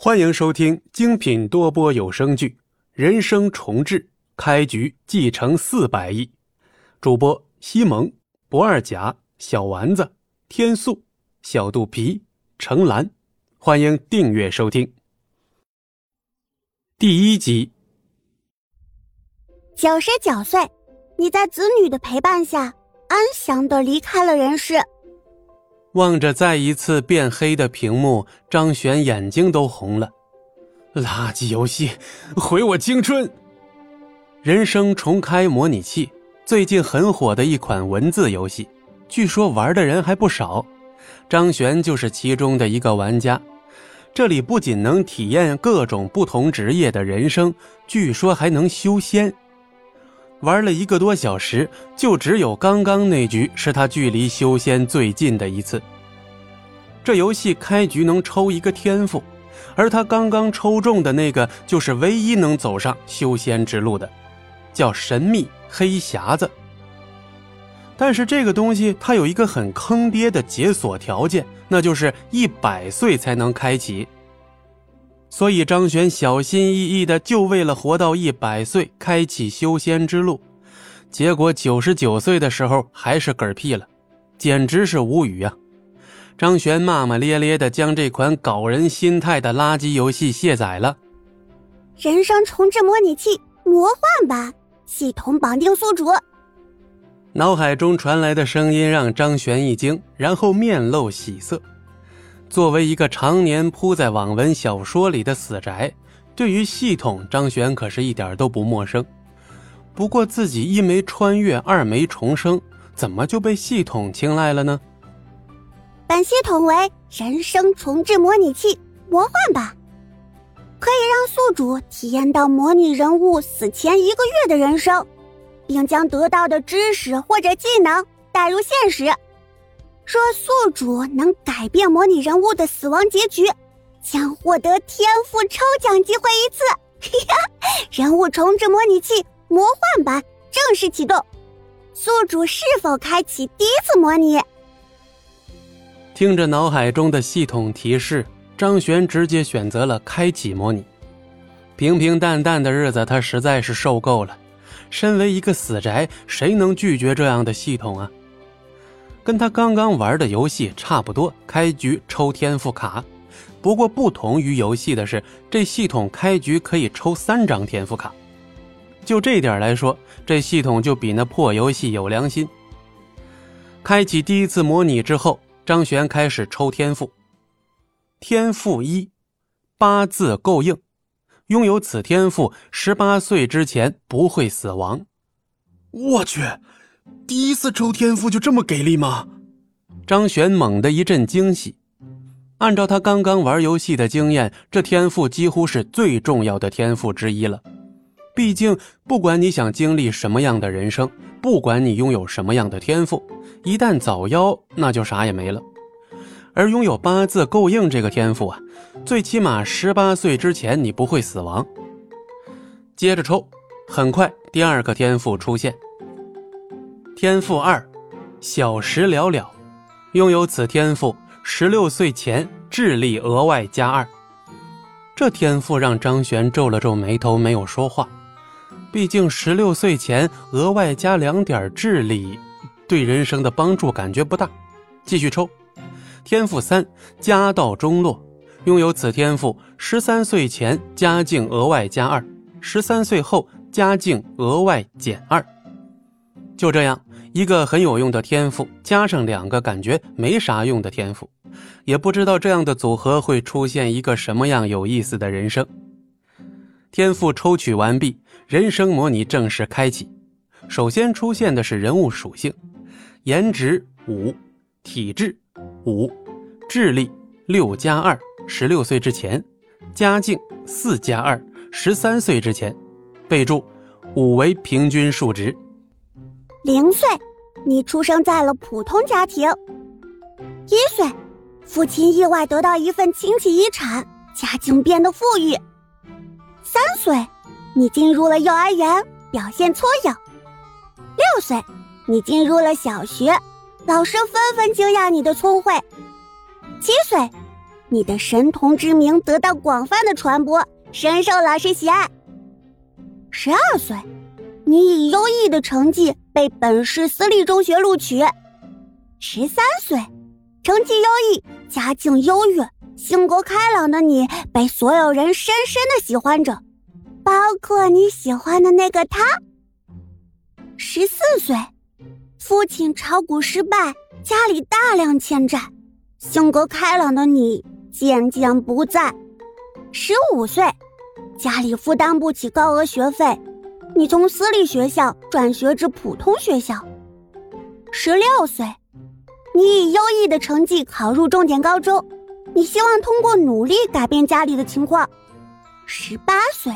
欢迎收听精品多播有声剧《人生重置》，开局继承四百亿，主播西蒙、不二甲、小丸子、天素、小肚皮、程兰，欢迎订阅收听。第一集，九十九岁，你在子女的陪伴下安详的离开了人世。望着再一次变黑的屏幕，张璇眼睛都红了。垃圾游戏，毁我青春！人生重开模拟器，最近很火的一款文字游戏，据说玩的人还不少。张璇就是其中的一个玩家。这里不仅能体验各种不同职业的人生，据说还能修仙。玩了一个多小时，就只有刚刚那局是他距离修仙最近的一次。这游戏开局能抽一个天赋，而他刚刚抽中的那个就是唯一能走上修仙之路的，叫神秘黑匣子。但是这个东西它有一个很坑爹的解锁条件，那就是一百岁才能开启。所以张璇小心翼翼的，就为了活到一百岁，开启修仙之路。结果九十九岁的时候还是嗝屁了，简直是无语啊！张璇骂骂咧咧的将这款搞人心态的垃圾游戏卸载了。人生重置模拟器魔幻版，系统绑定宿主。脑海中传来的声音让张璇一惊，然后面露喜色。作为一个常年扑在网文小说里的死宅，对于系统张璇可是一点都不陌生。不过自己一没穿越，二没重生，怎么就被系统青睐了呢？本系统为人生重置模拟器魔幻版，可以让宿主体验到模拟人物死前一个月的人生，并将得到的知识或者技能带入现实。若宿主能改变模拟人物的死亡结局，将获得天赋抽奖机会一次。人物重置模拟器魔幻版正式启动，宿主是否开启第一次模拟？听着脑海中的系统提示，张璇直接选择了开启模拟。平平淡淡的日子，他实在是受够了。身为一个死宅，谁能拒绝这样的系统啊？跟他刚刚玩的游戏差不多，开局抽天赋卡。不过不同于游戏的是，这系统开局可以抽三张天赋卡。就这点来说，这系统就比那破游戏有良心。开启第一次模拟之后，张璇开始抽天赋。天赋一，八字够硬，拥有此天赋，十八岁之前不会死亡。我去！第一次抽天赋就这么给力吗？张璇猛地一阵惊喜。按照他刚刚玩游戏的经验，这天赋几乎是最重要的天赋之一了。毕竟，不管你想经历什么样的人生，不管你拥有什么样的天赋，一旦早夭，那就啥也没了。而拥有八字够硬这个天赋啊，最起码十八岁之前你不会死亡。接着抽，很快第二个天赋出现。天赋二，小时了了，拥有此天赋，十六岁前智力额外加二。这天赋让张璇皱了皱眉头，没有说话。毕竟十六岁前额外加两点智力，对人生的帮助感觉不大。继续抽，天赋三，家道中落，拥有此天赋，十三岁前家境额外加二，十三岁后家境额外减二。就这样。一个很有用的天赋，加上两个感觉没啥用的天赋，也不知道这样的组合会出现一个什么样有意思的人生。天赋抽取完毕，人生模拟正式开启。首先出现的是人物属性：颜值五，体质五，智力六加二，十六岁之前；家境四加二，十三岁之前。备注：五为平均数值。零岁。你出生在了普通家庭。一岁，父亲意外得到一份亲戚遗产，家境变得富裕。三岁，你进入了幼儿园，表现聪颖。六岁，你进入了小学，老师纷纷惊讶你的聪慧。七岁，你的神童之名得到广泛的传播，深受老师喜爱。十二岁，你以优异的成绩被本市私立中学录取。十三岁，成绩优异，家境优越，性格开朗的你被所有人深深的喜欢着，包括你喜欢的那个他。十四岁，父亲炒股失败，家里大量欠债，性格开朗的你。渐渐不在。十五岁，家里负担不起高额学费，你从私立学校转学至普通学校。十六岁，你以优异的成绩考入重点高中，你希望通过努力改变家里的情况。十八岁，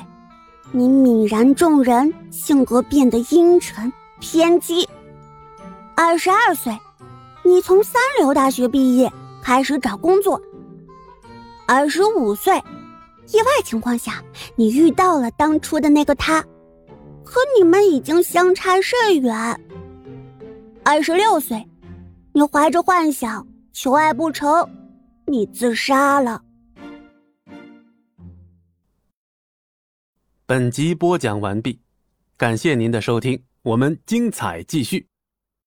你泯然众人，性格变得阴沉偏激。二十二岁，你从三流大学毕业，开始找工作。二十五岁，意外情况下，你遇到了当初的那个他，可你们已经相差甚远。二十六岁，你怀着幻想求爱不成，你自杀了。本集播讲完毕，感谢您的收听，我们精彩继续。